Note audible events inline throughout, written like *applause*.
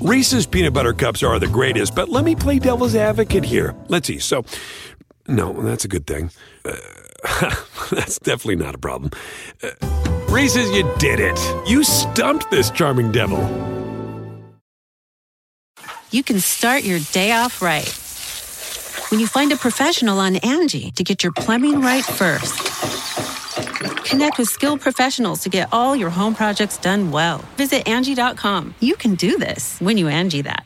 Reese's peanut butter cups are the greatest, but let me play devil's advocate here. Let's see. So, no, that's a good thing. Uh, *laughs* that's definitely not a problem. Uh, Reese's, you did it. You stumped this charming devil. You can start your day off right. When you find a professional on Angie to get your plumbing right first. Connect with skilled professionals to get all your home projects done well. Visit Angie.com. You can do this when you Angie that.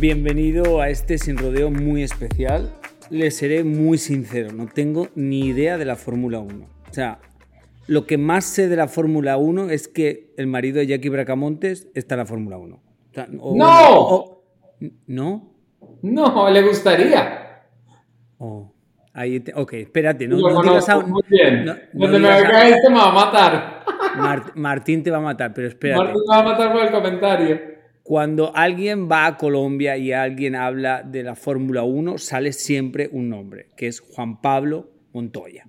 Bienvenido a este sin rodeo muy especial. Le seré muy sincero, no tengo ni idea de la Fórmula 1. O sea, lo que más sé de la Fórmula 1 es que el marido de Jackie Bracamontes está en la Fórmula 1. O sea, o- ¡No! o- ¿No? No, le gustaría. Oh, ahí te- ok, espérate, no, no digas a- muy bien. no- no Donde me digas a- esto me va a matar. Mart- Martín te va a matar, pero espérate. Martín me va a matar por el comentario. Cuando alguien va a Colombia y alguien habla de la Fórmula 1, sale siempre un nombre, que es Juan Pablo Montoya.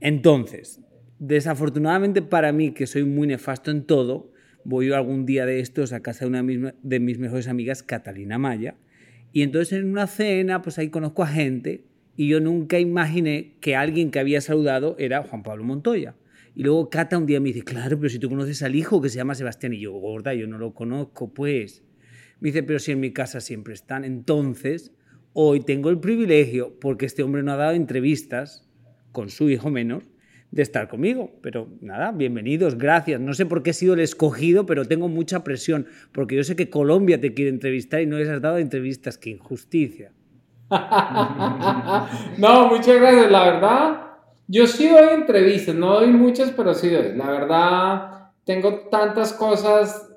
Entonces, desafortunadamente para mí, que soy muy nefasto en todo, voy algún día de estos a casa de una de mis mejores amigas, Catalina Maya, y entonces en una cena, pues ahí conozco a gente, y yo nunca imaginé que alguien que había saludado era Juan Pablo Montoya. Y luego Cata un día me dice, claro, pero si tú conoces al hijo que se llama Sebastián, y yo, gorda, yo no lo conozco, pues. Me dice, pero si en mi casa siempre están. Entonces, hoy tengo el privilegio, porque este hombre no ha dado entrevistas, con su hijo menor, de estar conmigo. Pero nada, bienvenidos, gracias. No sé por qué he sido el escogido, pero tengo mucha presión, porque yo sé que Colombia te quiere entrevistar y no les has dado entrevistas. ¡Qué injusticia! *laughs* No, muchas gracias. La verdad, yo sí doy entrevistas, no doy muchas, pero sí doy. La verdad, tengo tantas cosas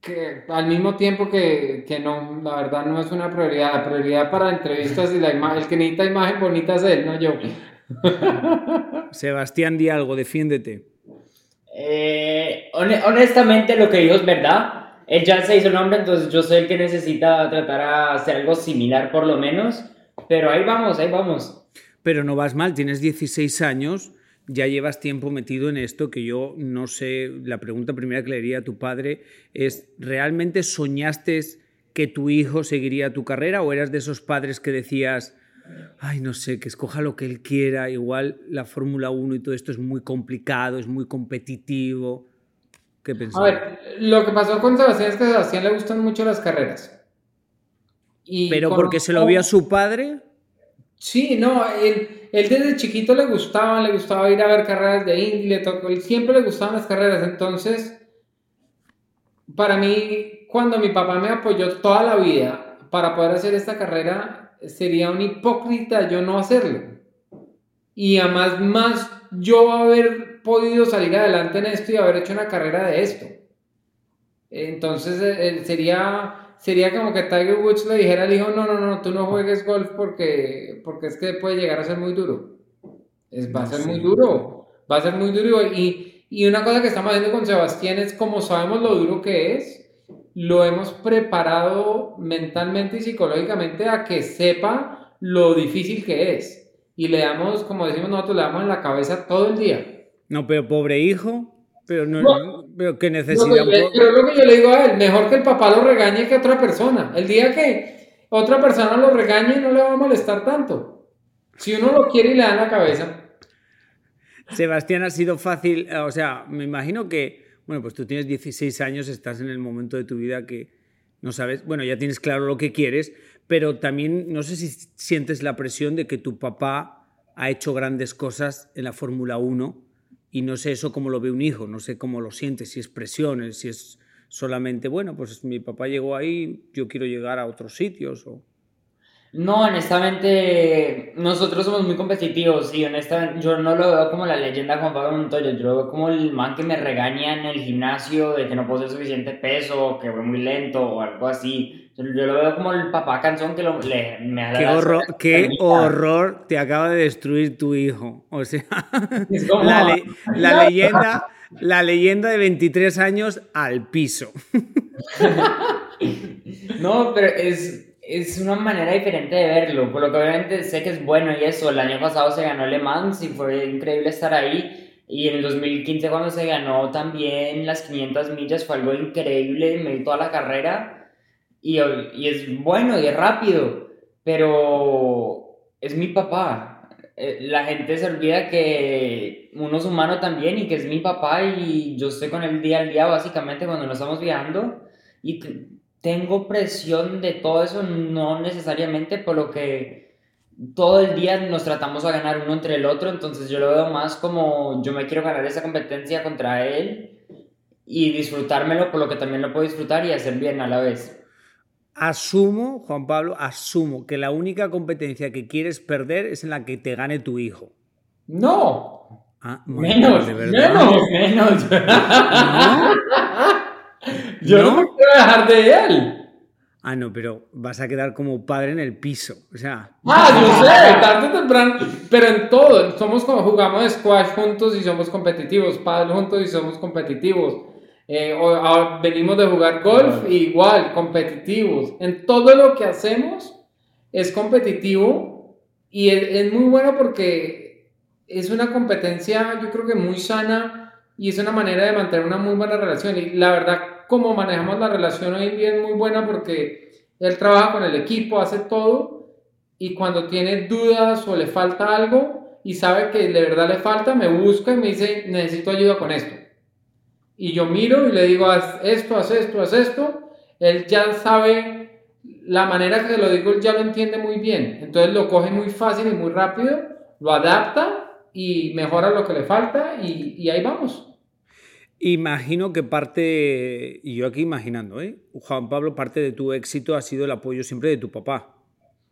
que al mismo tiempo que, que no, la verdad no es una prioridad. La prioridad para entrevistas y la el que necesita imagen bonita es él, no yo. *laughs* Sebastián, di algo, defiéndete. Eh, hone- honestamente, lo que dijo es verdad. Él ya se hizo nombre, entonces yo soy el que necesita tratar a hacer algo similar por lo menos. Pero ahí vamos, ahí vamos. Pero no vas mal, tienes 16 años, ya llevas tiempo metido en esto, que yo no sé, la pregunta primera que le haría a tu padre es, ¿realmente soñaste que tu hijo seguiría tu carrera o eras de esos padres que decías, ay, no sé, que escoja lo que él quiera, igual la Fórmula 1 y todo esto es muy complicado, es muy competitivo? ¿Qué A pensabas? ver, lo que pasó con Sebastián es que a Sebastián le gustan mucho las carreras. Y ¿Pero con- porque se lo vio a su padre? Sí, no, él, él desde chiquito le gustaba, le gustaba ir a ver carreras de Indy, le tocó, él siempre le gustaban las carreras, entonces, para mí, cuando mi papá me apoyó toda la vida para poder hacer esta carrera, sería un hipócrita yo no hacerlo. Y además, más yo haber podido salir adelante en esto y haber hecho una carrera de esto. Entonces, eh, eh, sería, sería como que Tiger Woods le dijera al hijo, no, no, no, tú no juegues golf porque, porque es que puede llegar a ser muy duro. Es, va a ser sé. muy duro, va a ser muy duro. Y, y una cosa que estamos haciendo con Sebastián es, como sabemos lo duro que es, lo hemos preparado mentalmente y psicológicamente a que sepa lo difícil que es. Y le damos, como decimos nosotros, le damos en la cabeza todo el día. No, pero pobre hijo, pero, no, No. pero qué necesidad. que le- pero lo que yo le digo a él, mejor que el papá lo regañe que otra persona. El día que otra persona lo regañe no le va a molestar tanto. Si uno lo quiere y le da en la cabeza. Sebastián, ha sido fácil, o sea, me imagino que, bueno, pues tú tienes 16 años, estás en el momento de tu vida que no sabes, bueno, ya tienes claro lo que quieres, pero también no sé si sientes la presión de que tu papá ha hecho grandes cosas en la Fórmula 1 y no sé eso cómo lo ve un hijo, no sé cómo lo sientes, si es presión, si es solamente, bueno, pues mi papá llegó ahí, yo quiero llegar a otros sitios o... No, honestamente, nosotros somos muy competitivos y honestamente yo no lo veo como la leyenda Juan Pablo Montoya, yo lo veo como el man que me regaña en el gimnasio de que no posee suficiente peso, que voy muy lento o algo así. Yo, yo lo veo como el papá canzón que lo, le, me Qué horror, qué horror te acaba de destruir tu hijo. O sea, *laughs* Es como- la, le- la *laughs* leyenda, la leyenda de 23 años al piso. *laughs* No, pero es, es una manera diferente de verlo, por lo que obviamente sé que es bueno y eso, el año pasado se ganó Le Mans y fue increíble estar ahí y en el 2015 cuando se ganó también las 500 millas fue algo increíble, me di toda la carrera y, y es bueno y es rápido, pero es mi papá. Eh, la gente se olvida que uno es humano también y que es mi papá y yo estoy con él día al día básicamente cuando nos estamos viajando y tengo presión de todo eso, no necesariamente, por lo que todo el día nos tratamos a ganar uno entre el otro, entonces yo lo veo más como yo me quiero ganar esa competencia contra él y disfrutármelo, por lo que también lo puedo disfrutar y hacer bien a la vez. Asumo, Juan Pablo, asumo que la única competencia que quieres perder es en la que te gane tu hijo. No. Ah, menos, menos, menos. Yo no, me quiero dejar de él. Ah, no, pero vas a quedar como padre en el piso. O sea. Ah, yo sé, tarde o temprano. Pero en todo. Somos como jugamos squash juntos y somos competitivos. Padre juntos y somos competitivos. Eh, venimos de jugar golf igual, competitivos. En todo lo que hacemos es competitivo y es muy bueno porque es una competencia, yo creo que muy sana y es una manera de mantener una muy buena relación. Y la verdad, como manejamos la relación hoy en día es muy buena porque él trabaja con el equipo, hace todo y cuando tiene dudas o le falta algo y sabe que de verdad le falta, me busca y me dice, necesito ayuda con esto. Y yo miro y le digo, haz esto, haz esto, haz esto. Él ya sabe la manera que lo digo, él ya lo entiende muy bien. Entonces lo coge muy fácil y muy rápido, lo adapta y mejora lo que le falta y, y ahí vamos. Imagino que parte, y yo aquí imaginando, ¿eh? Juan Pablo, parte de tu éxito ha sido el apoyo siempre de tu papá.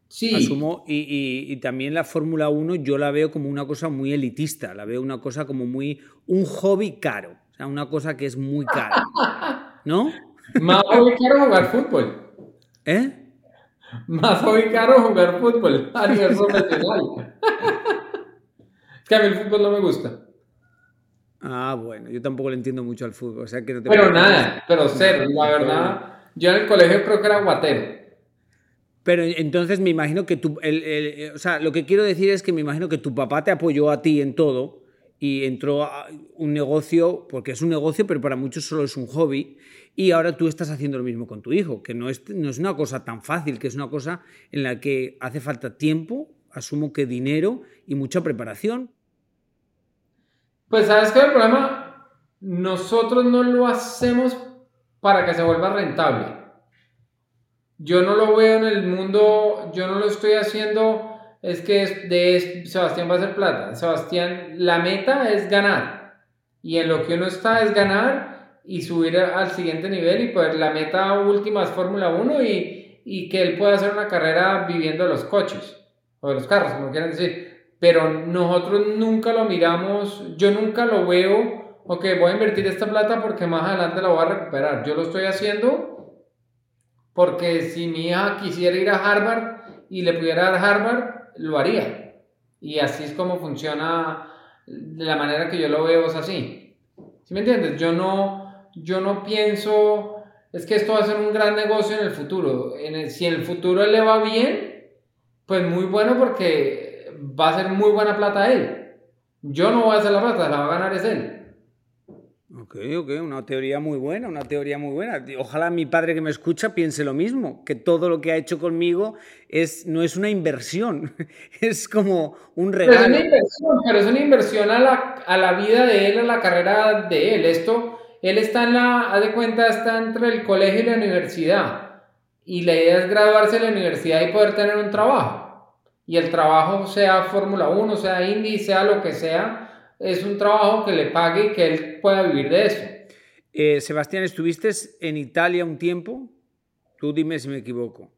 Sí. Asumo, y, y, también la Fórmula 1 yo la veo como una cosa muy elitista, la veo una cosa como muy, un hobby caro, o sea, una cosa que es muy cara, *laughs* ¿no? Más hobby caro jugar fútbol. ¿Eh? Más hobby caro jugar fútbol a nivel profesional. *laughs* es que a mí el fútbol no me gusta. Ah, bueno, yo tampoco le entiendo mucho al fútbol. O sea, que no pero nada, pero cero, la verdad. Yo en el colegio creo que era guatero. Pero entonces me imagino que tú, o sea, lo que quiero decir es que me imagino que tu papá te apoyó a ti en todo y entró a un negocio, porque es un negocio, pero para muchos solo es un hobby, y ahora tú estás haciendo lo mismo con tu hijo, que no es, no es una cosa tan fácil, que es una cosa en la que hace falta tiempo, asumo que dinero y mucha preparación. Pues sabes que el problema, nosotros no lo hacemos para que se vuelva rentable. Yo no lo veo en el mundo, yo no lo estoy haciendo, es que de Sebastián va a hacer plata. Sebastián, la meta es ganar. Y en lo que uno está es ganar y subir al siguiente nivel y pues la meta última es Fórmula 1 y, y que él pueda hacer una carrera viviendo los coches o los carros, como quieran decir pero nosotros nunca lo miramos, yo nunca lo veo, ok, voy a invertir esta plata porque más adelante la voy a recuperar. Yo lo estoy haciendo porque si mi hija quisiera ir a Harvard y le pudiera dar Harvard, lo haría. Y así es como funciona, de la manera que yo lo veo es así. ¿Sí me entiendes? Yo no, yo no pienso, es que esto va a ser un gran negocio en el futuro. Si en el futuro le va bien, pues muy bueno porque va a ser muy buena plata él. Yo no voy a hacer la plata, la va a ganar es él. Ok, ok, una teoría muy buena, una teoría muy buena. Ojalá mi padre que me escucha piense lo mismo, que todo lo que ha hecho conmigo es, no es una inversión, *laughs* es como un regalo. Pero es una inversión, pero es una inversión a la, a la vida de él, a la carrera de él. Esto, él está en la, haz de cuenta, está entre el colegio y la universidad. Y la idea es graduarse de la universidad y poder tener un trabajo y el trabajo sea Fórmula 1, sea Indy, sea lo que sea, es un trabajo que le pague y que él pueda vivir de eso. Eh, Sebastián, ¿estuviste en Italia un tiempo? Tú dime si me equivoco.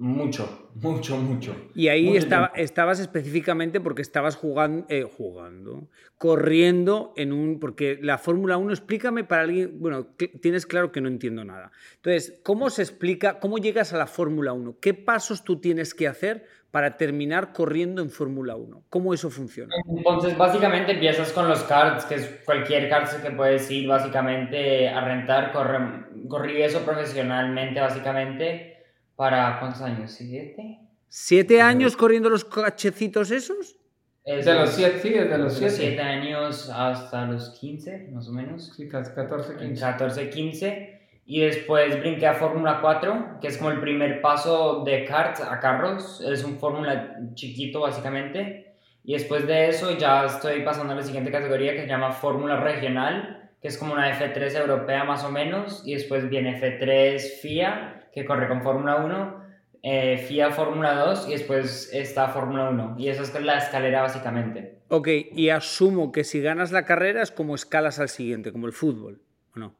Mucho, mucho, mucho. Y ahí estaba, estabas específicamente porque estabas jugando, eh, jugando, corriendo en un... Porque la Fórmula 1, explícame para alguien... Bueno, tienes claro que no entiendo nada. Entonces, ¿cómo se explica, cómo llegas a la Fórmula 1? ¿Qué pasos tú tienes que hacer para terminar corriendo en Fórmula 1? ¿Cómo eso funciona? Entonces, básicamente empiezas con los karts, que es cualquier kart que puedes ir básicamente a rentar, corre, corrí eso profesionalmente básicamente ¿Para cuántos años? ¿Siete? ¿Siete años corriendo los cachecitos esos? Es De los 7, sí, desde los de los 7. siete años hasta los 15, más o menos. Sí, casi 14, 15. 14, 15. Y después brinqué a Fórmula 4, que es como el primer paso de kart a carros. Es un Fórmula chiquito, básicamente. Y después de eso ya estoy pasando a la siguiente categoría que se llama Fórmula Regional, que es como una F3 europea más o menos. Y después viene F3 FIA, que corre con Fórmula 1. eh, FIA Fórmula 2 y después está Fórmula 1. Y esa es la escalera básicamente. Ok, y asumo que si ganas la carrera es como escalas al siguiente, como el fútbol, ¿o no?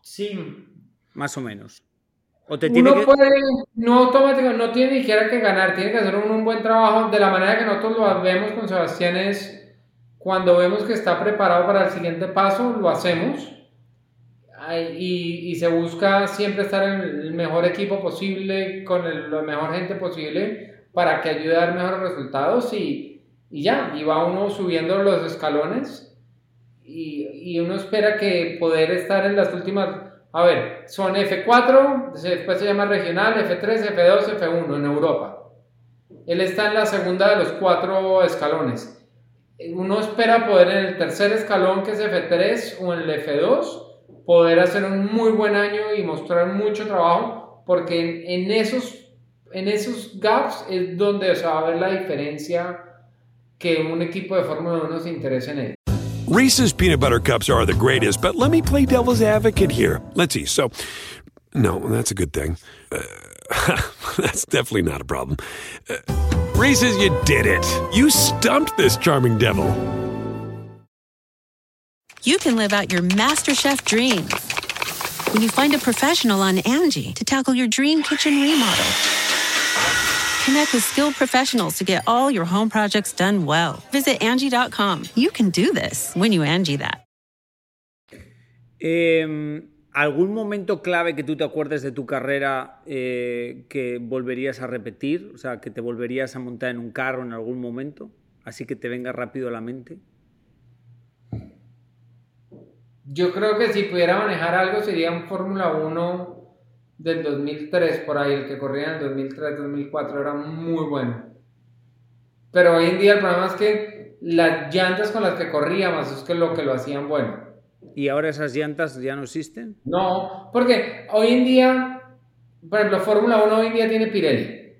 Sí, Más o menos. O te tiene Uno que... puede, no automático, no tiene ni siquiera que ganar, tiene que hacer un, un buen trabajo. De la manera que nosotros lo vemos con Sebastián es cuando vemos que está preparado para el siguiente paso, lo hacemos. Y, y se busca siempre estar en el mejor equipo posible, con el- la mejor gente posible, para que ayude a dar mejores resultados y, y ya, y va uno subiendo los escalones y, y uno espera que poder estar en las últimas, a ver, son F4, se- después se llama regional, F3, F2, F1 en Europa. Él está en la segunda de los cuatro escalones. Uno espera poder en el tercer escalón, que es F3 o en el F2, poder hacer un muy buen año y mostrar mucho trabajo, porque en, en esos, en esos gaps es donde se va a ver la diferencia que un equipo de Fórmula 1 se interese en él. Reese's peanut butter cups are the greatest, but let me play devil's advocate here. Let's see. So, no, that's a good thing. Uh, *laughs* that's definitely not a problem. Uh, Reese's, you did it. You stumped this charming devil. You can live out your MasterChef dreams when you find a professional on Angie to tackle your dream kitchen remodel. Connect with skilled professionals to get all your home projects done well. Visit Angie.com. You can do this when you Angie that. Eh, ¿Algún momento clave que tú te acuerdes de tu carrera eh, que volverías a repetir? O sea, que te volverías a montar en un carro en algún momento, así que te venga rápido a la mente. Yo creo que si pudiera manejar algo sería un Fórmula 1 del 2003, por ahí, el que corría en el 2003-2004, era muy bueno. Pero hoy en día el problema es que las llantas con las que corríamos es que lo que lo hacían bueno. ¿Y ahora esas llantas ya no existen? No, porque hoy en día, por ejemplo, Fórmula 1 hoy en día tiene Pirelli.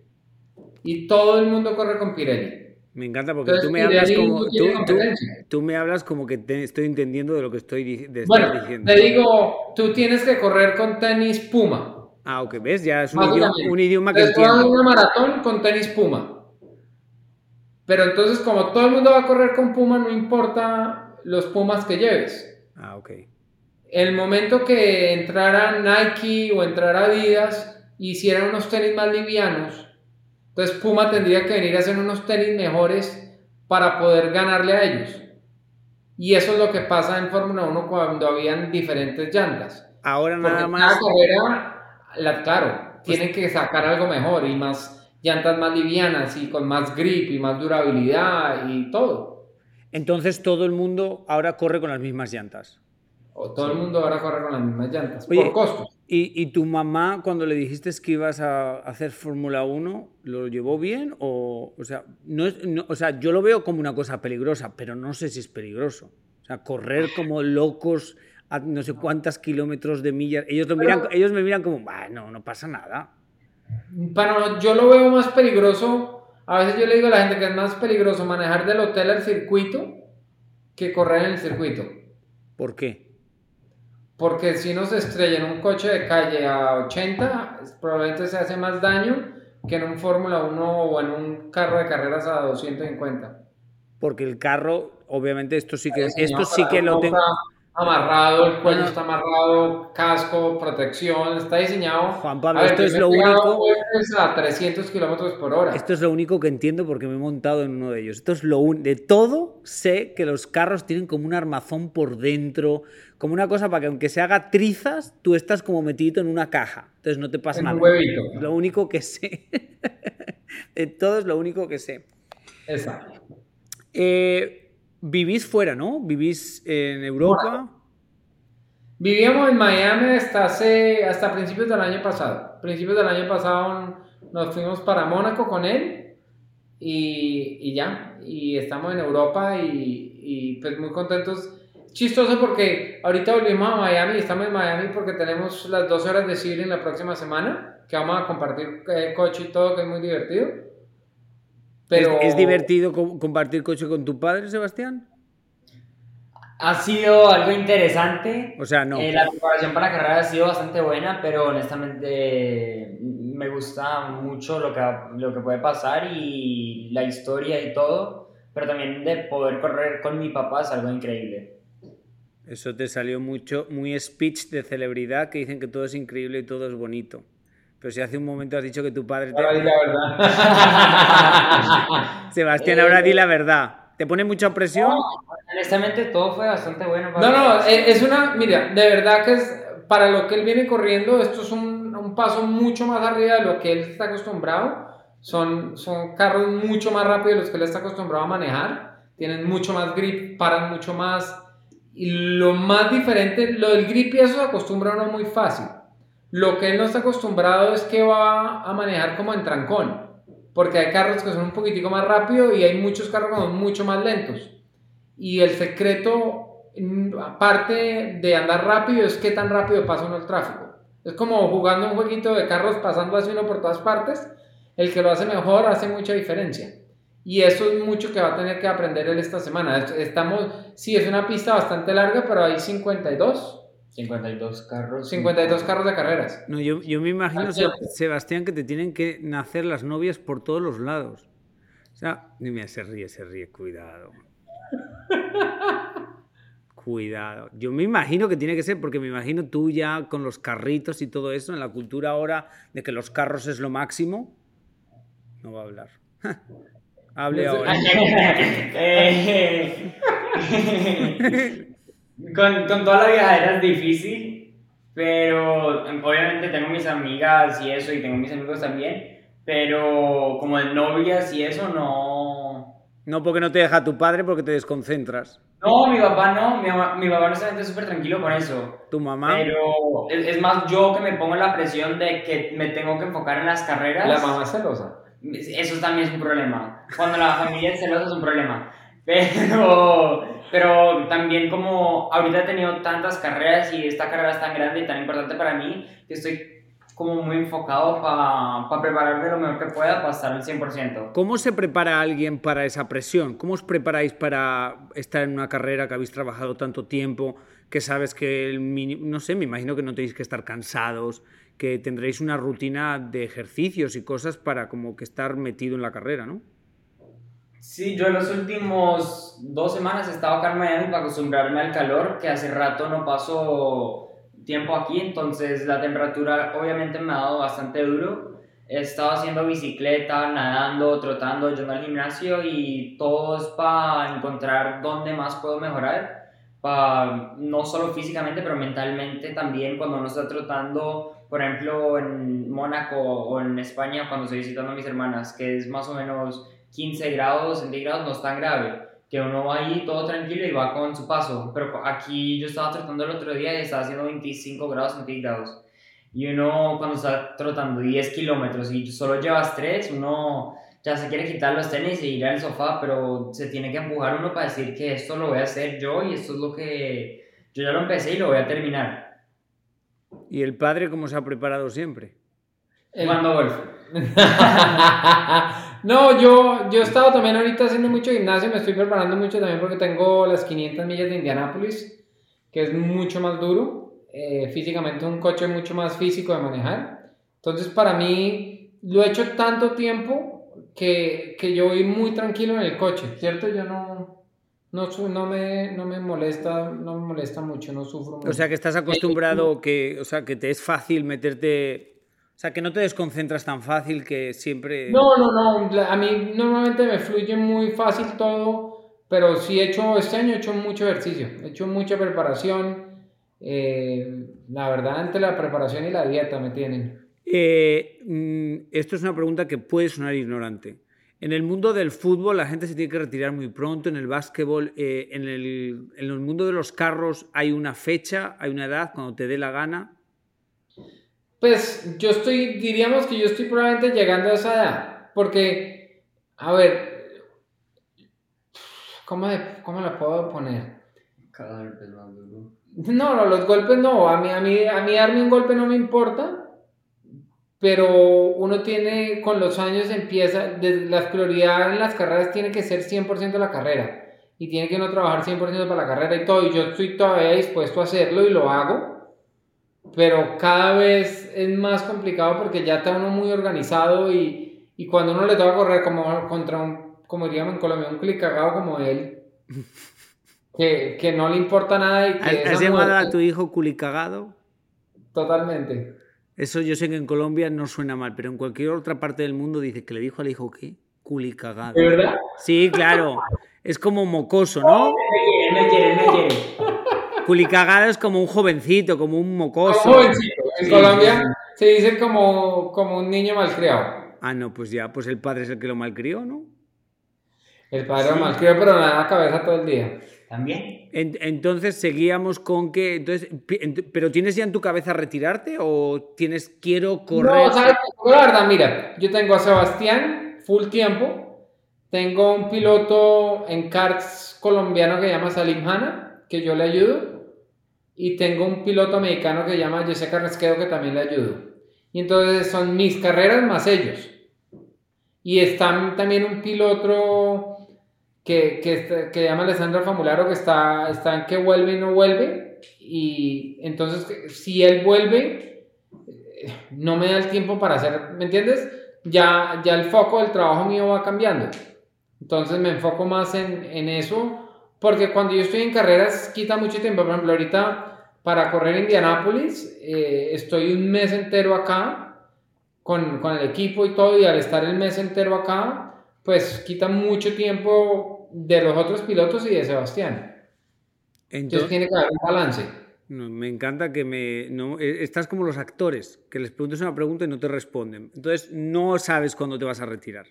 Y todo el mundo corre con Pirelli. Me encanta porque Entonces, tú me hablas como tú, tú- competencia. tú me hablas como que te estoy entendiendo de lo que estoy de- Bueno, diciendo. te digo, tú tienes que correr con tenis Puma. Ah, ok, ves, ya es un idioma, un idioma que haces entiendo. una maratón con tenis Puma. Pero entonces, como todo el mundo va a correr con Puma, no importa los Pumas que lleves. Ah, ok. El momento que entrara Nike o entrara Adidas y hicieran unos tenis más livianos, entonces Puma tendría que venir a hacer unos tenis mejores para poder ganarle a ellos. Y eso es lo que pasa en Fórmula 1 cuando habían diferentes llantas. Ahora Porque nada cada más. carrera, la, claro, tienen que sacar algo mejor y más llantas más livianas y con más grip y más durabilidad y todo. Entonces todo el mundo ahora corre con las mismas llantas. O todo el mundo ahora corre con las mismas llantas, Oye, por costos. ¿Y, y tu mamá, cuando le dijiste que ibas a hacer Fórmula 1, lo llevó bien? O, o, sea, no es- no- o sea, yo lo veo como una cosa peligrosa, pero no sé si es peligroso. O sea, correr como locos a no sé cuántas kilómetros de millas. Ellos, lo miran, ellos me miran como, "Bah, no, no pasa nada. Para, yo lo veo más peligroso, a veces yo le digo a la gente que es más peligroso manejar del hotel al circuito que correr en el circuito. ¿Por qué? Porque si uno se estrella en un coche de calle a 80, probablemente se hace más daño que en un Fórmula 1 o en un carro de carreras a 250. Porque el carro, obviamente, esto sí que, esto sí que lo tengo. Amarrado, el cuello está amarrado, casco, protección, está diseñado. Juan Pablo, A ver, esto es lo único- a 300 kilómetros por hora. Esto es lo único que entiendo porque me he montado en uno de ellos. Esto es lo un... De todo sé que los carros tienen como un armazón por dentro, como una cosa para que aunque se haga trizas, tú estás como metido en una caja. Entonces no te pasa En nada. un huevito. Lo único que sé. *laughs* de todo es lo único que sé. Exacto. Eh, vivís fuera, ¿no? Vivís en Europa. Vivíamos en Miami hasta, hace, hasta principios del año pasado. Principios del año pasado nos fuimos para Mónaco con él y, y ya. Y estamos en Europa y, y pues muy contentos chistoso porque ahorita volvimos a Miami estamos en Miami porque tenemos las dos horas de Siri en la próxima semana, que vamos a compartir eh, coche y todo, que es muy divertido. Pero... ¿Es, divertido compartir coche con tu padre, Sebastián? Ha sido algo interesante. O sea, no. Eh, la preparación para la carrera ha sido bastante buena, pero honestamente me gusta mucho lo que, lo que puede pasar y la historia y todo. Pero también de poder correr con mi papá es algo increíble. Eso te salió mucho, muy speech de celebridad que dicen que todo es increíble y todo es bonito. Pero si hace un momento has dicho que tu padre te... Ahora di la verdad. *laughs* Sebastián, ahora di la verdad. ¿Te pone mucha presión? No, honestamente todo fue bastante bueno. no, no, eh, es una... Mira, de verdad que es... Para lo que él viene corriendo, esto es un, un paso mucho más arriba de lo que él está acostumbrado. Son, son carros mucho más rápidos de los que él está acostumbrado a manejar. Tienen mucho más grip, paran mucho más y lo más diferente, lo del grip y eso se acostumbra uno muy fácil. Lo que él no está acostumbrado es que va a manejar como en trancón. Porque hay carros que son un poquitico más rápidos y hay muchos carros que son mucho más lentos. Y el secreto, aparte de andar rápido, es qué tan rápido pasa uno el tráfico. Es como jugando un jueguito de carros pasando así uno por todas partes. El que lo hace mejor hace mucha diferencia. Y eso es mucho que va a tener que aprender él esta semana. Estamos, sí, es una pista bastante larga, pero hay 52. 52 carros. 52 carros de carreras. No, yo, yo me imagino, Sebastián, que te tienen que nacer las novias por todos los lados. O sea, dime, se ríe, se ríe, cuidado. *laughs* Cuidado. Yo me imagino que tiene que ser, porque me imagino tú ya con los carritos y todo eso, en la cultura ahora de que los carros es lo máximo, no va a hablar. *laughs* Hable *laughs* ahora. Con, con toda la viajera es difícil, pero obviamente tengo mis amigas y eso, y tengo mis amigos también, pero como de novias y eso no... No porque no te deja tu padre, porque te desconcentras. No, mi papá no, mi, mi papá no está súper tranquilo con eso. ¿Tu mamá? Pero es, es, más yo que me pongo la presión de que me tengo que enfocar en las carreras. La mamá es celosa. Eso también es un problema. Cuando la *laughs* familia es celosa es un problema. Pero, pero también como ahorita he tenido tantas carreras y esta carrera es tan grande y tan importante para mí que estoy como muy enfocado para pa prepararme lo mejor que pueda para estar al 100%. ¿Cómo se prepara alguien para esa presión? ¿Cómo os preparáis para estar en una carrera que habéis trabajado tanto tiempo, que sabes que el no sé, me imagino que no tenéis que estar cansados, que tendréis una rutina de ejercicios y cosas para como que estar metido en la carrera, ¿no? Sí, yo en los últimos dos semanas he estado acá en Miami para acostumbrarme al calor, que hace rato no paso tiempo aquí, entonces la temperatura obviamente me ha dado bastante duro. He estado haciendo bicicleta, nadando, trotando, yendo al gimnasio y todo es para encontrar dónde más puedo mejorar no solo físicamente, pero mentalmente también cuando uno está trotando, por ejemplo, en Mónaco o en España, cuando estoy visitando a mis hermanas, que es más o menos 15 grados centígrados, no es tan grave, que uno va ahí todo tranquilo y va con su paso. Pero aquí yo estaba trotando el otro día y estaba haciendo 25 grados centígrados. Y uno cuando está trotando 10 kilómetros y solo llevas 3, uno ya se quiere quitar los tenis e ir al sofá, pero se tiene que empujar uno para decir que esto lo voy a hacer yo y esto es lo que yo ya lo empecé y lo voy a terminar. ¿Y el padre cómo se ha preparado siempre? Jugando golf. *laughs* *laughs* no, yo, yo he estado también ahorita haciendo mucho gimnasio, me estoy preparando mucho también porque tengo las 500 millas de Indianápolis, que es mucho más duro, eh, físicamente un coche mucho más físico de manejar. Entonces para mí lo he hecho tanto tiempo que, que, yo voy muy tranquilo en el coche, ¿cierto? Yo no, no, no, me, no me molesta, no me molesta mucho, no sufro mucho. O sea, que estás acostumbrado, que, o sea, que te es fácil meterte... O sea, que no te desconcentras tan fácil que siempre... No, no, no. A mí normalmente me fluye muy fácil todo, pero sí he hecho, este año he hecho mucho ejercicio, he hecho mucha preparación. Eh, la verdad, entre la preparación y la dieta me tienen. Eh, mm, esto es una pregunta que puede sonar ignorante. En el mundo del fútbol la gente se tiene que retirar muy pronto, en el básquetbol, eh, en, el, en el mundo de los carros hay una fecha, hay una edad, cuando te dé la gana. Pues yo estoy, diríamos que yo estoy probablemente llegando a esa edad, porque, a ver, ¿cómo, de- cómo la puedo poner? Cada vez más duro. No, no, los golpes no. A mí, a mí, a mí darme un golpe no me importa. Pero uno tiene, con los años empieza, de- la prioridad en las carreras tiene que ser 100% la carrera. Y tiene que uno trabajar 100% para la carrera y todo. Y yo estoy todavía dispuesto a hacerlo y lo hago. Pero cada vez es más complicado porque ya está uno muy organizado y, y cuando uno le toca correr como contra un, como diríamos en Colombia, un clic cagado como él, *laughs* que, que no le importa nada y que ¿Has, llamado a tu hijo culicagado? Totalmente. Eso yo sé que en Colombia no suena mal, pero en cualquier otra parte del mundo dice que le dijo al hijo qué? Culicagado. ¿De verdad? Sí, claro. Es como mocoso, ¿no? Me quiere, me quiere. Culicagado es como un jovencito, como un mocoso. Como jovencito. En Sí, Colombia sí, sí. se dice como, como un niño malcriado. Ah, no, pues ya, pues el padre es el que lo malcrió, ¿no? El padre lo malcrió, pero nada la cabeza todo el día. ¿También? En- entonces seguíamos con que, entonces, pero tienes ya en tu cabeza retirarte o tienes quiero correr. No, ¿sabes? La verdad, mira, yo tengo a Sebastián full tiempo. Tengo un piloto en karts colombiano que se llama Salim Hanna, que yo le ayudo. Y tengo un piloto americano que se llama José Carrasquedo, que también le ayudo. Y entonces son mis carreras más ellos. Y está también un piloto que, que, que llama Alessandro Famularo, que está, está en que vuelve y no vuelve. Y entonces, si él vuelve, eh, no me da el tiempo para hacer, ¿me entiendes? Ya, ya el foco del trabajo mío va cambiando. Entonces me enfoco más en, en eso, porque cuando yo estoy en carreras quita mucho tiempo. Por ejemplo, ahorita para correr Indianápolis, eh, estoy un mes entero acá con, con el equipo y todo, y al estar el mes entero acá, pues quita mucho tiempo de los otros pilotos y de Sebastián. Entonces Entonces, tiene que haber un balance. no, me encanta que me... No, eh, estás como los actores, que les preguntas una pregunta y no te responden. Entonces no sabes cuándo te vas a retirar.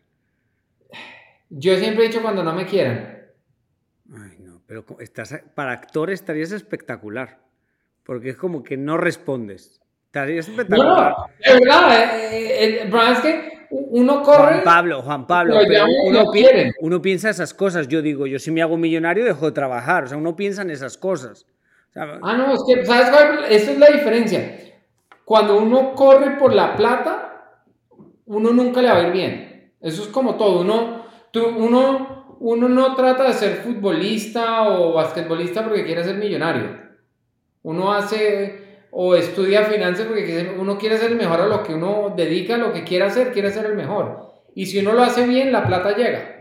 Yo siempre he dicho cuando no me quieran. Ay, no, pero estás, para actor estarías espectacular, porque es como que no respondes. Estarías espectacular. no, de verdad, eh, eh, el problema es que uno corre. Juan Pablo, Juan Pablo, Lo pero uno, pi- uno piensa esas cosas. Yo digo, yo si me hago millonario dejo de trabajar. O sea, uno piensa en esas cosas. O sea, Ah, no, es que, ¿sabes cuál? Esa es la diferencia. Cuando uno corre por la plata, uno nunca le va a ir bien. Eso es como todo. Uno, tú, uno, uno no trata de ser futbolista o basquetbolista porque quiere ser millonario. Uno hace o estudia finanzas porque uno quiere ser el mejor a lo que uno dedica, a lo que quiere hacer, quiere ser el mejor. Y si uno lo hace bien, la plata llega.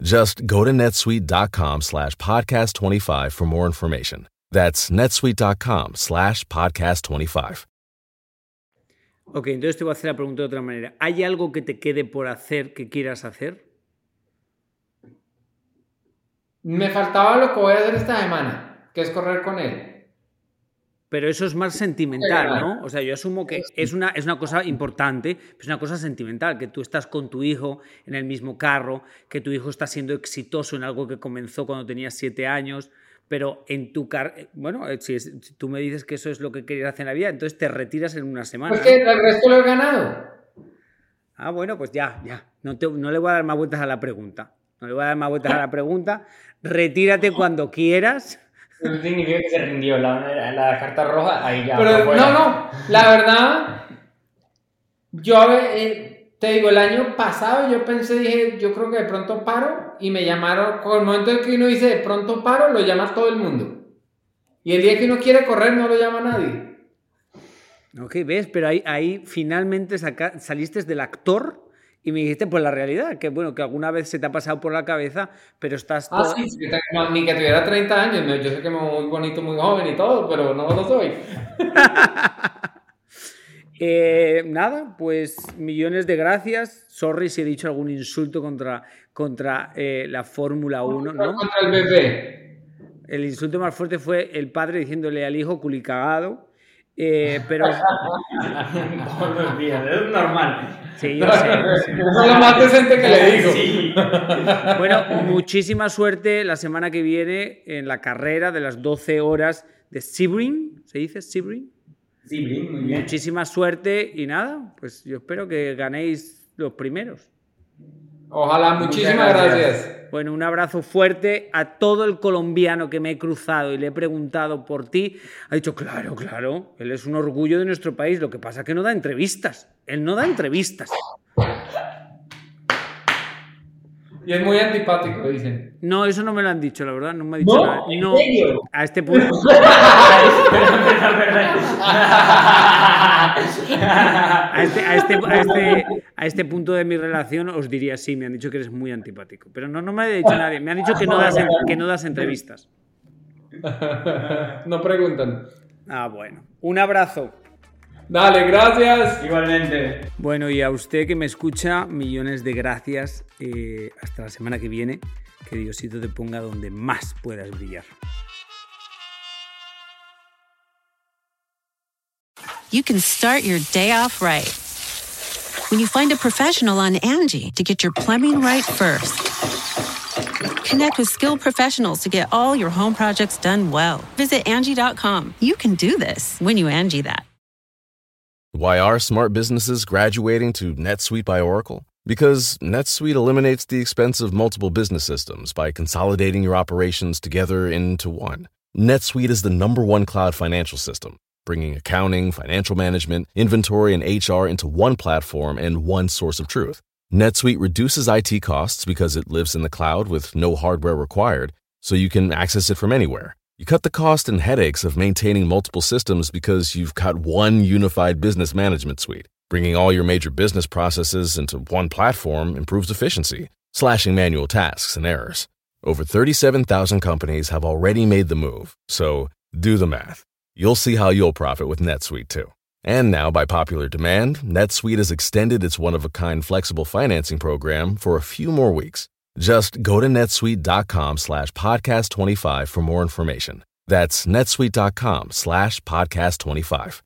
Just go to netsuite.com slash podcast 25 for more information. That's netsuite.com slash podcast 25. Ok, entonces te voy a hacer la pregunta de otra manera. ¿Hay algo que te quede por hacer que quieras hacer? Me faltaba lo que voy a hacer esta semana, que es correr con él. Pero eso es más sentimental, ¿no? O sea, yo asumo que es una, es una cosa importante, es una cosa sentimental, que tú estás con tu hijo en el mismo carro, que tu hijo está siendo exitoso en algo que comenzó cuando tenías siete años, pero en tu carro, bueno, eh, si, si, tú me dices que eso es lo que querías hacer en la vida, entonces te retiras en una semana. Pues que el resto lo he ganado. Ah, bueno, pues ya, ya. No, te, no le voy a dar más vueltas a la pregunta. No le voy a dar más vueltas a la pregunta. Retírate cuando quieras. Eso significa que se rindió la, la, carta roja, ahí ya. Pero no, no, la verdad, yo eh, te digo, el año pasado yo pensé, dije, yo creo que de pronto paro y me llamaron, con el momento en que uno dice de pronto paro, lo llama todo el mundo. Y el día que uno quiere correr no lo llama nadie. Ok, ves, pero ahí, ahí finalmente saca, saliste del actor y me dijiste, pues la realidad, que bueno, que alguna vez se te ha pasado por la cabeza, pero estás... Ah, todo... sí, sí que ni que tuviera 30 años, yo sé que me muy bonito, muy joven y todo, pero no lo soy. *laughs* eh, nada, pues millones de gracias. Sorry si he dicho algún insulto contra, contra eh, la Fórmula 1, ¿no? Contra el bebé. El insulto más fuerte fue el padre diciéndole al hijo culicagado. Eh, pero. *laughs* Todos los días, es normal. Sí, yo sé. Eso *laughs* es lo más decente que le digo. Sí. *laughs* Bueno, muchísima suerte la semana que viene en la carrera de las 12 horas de Sebring. ¿Se dice Sebring? Sí, muy bien. Muchísima suerte y nada, pues yo espero que ganéis los primeros. Ojalá, muchísimas gracias. gracias. Bueno, un abrazo fuerte a todo el colombiano que me he cruzado y le he preguntado por ti. Ha dicho, claro, claro, él es un orgullo de nuestro país. Lo que pasa es que no da entrevistas. Él no da entrevistas. Y es muy antipático, dicen. No, eso no me lo han dicho, la verdad, no me ha dicho ¿No? nada. ¿En serio? a este punto. *laughs* *laughs* *laughs* A este, a, este, a, este, a este punto de mi relación os diría sí, me han dicho que eres muy antipático. Pero no, no me ha dicho nadie. Me han dicho que no das, que no das entrevistas. no preguntan. Ah, bueno. Un abrazo. Dale, gracias. Igualmente. Bueno, y a usted que me escucha, millones de gracias. Eh, hasta la semana que viene. Que Diosito te ponga donde más puedas brillar. You can start your day off right. When you find a professional on Angie to get your plumbing right first. Connect with skilled professionals to get all your home projects done well. Visit Angie.com. You can do this when you Angie that. Why are smart businesses graduating to NetSuite by Oracle? Because NetSuite eliminates the expense of multiple business systems by consolidating your operations together into one. NetSuite is the number one cloud financial system, bringing accounting, financial management, inventory, and HR into one platform and one source of truth. NetSuite reduces IT costs because it lives in the cloud with no hardware required, so you can access it from anywhere. You cut the cost and headaches of maintaining multiple systems because you've got one unified business management suite. Bringing all your major business processes into one platform improves efficiency, slashing manual tasks and errors. Over 37,000 companies have already made the move, so do the math. You'll see how you'll profit with NetSuite too. And now, by popular demand, NetSuite has extended its one of a kind flexible financing program for a few more weeks. Just go to netsuite.com slash podcast 25 for more information. That's netsuite.com slash podcast 25.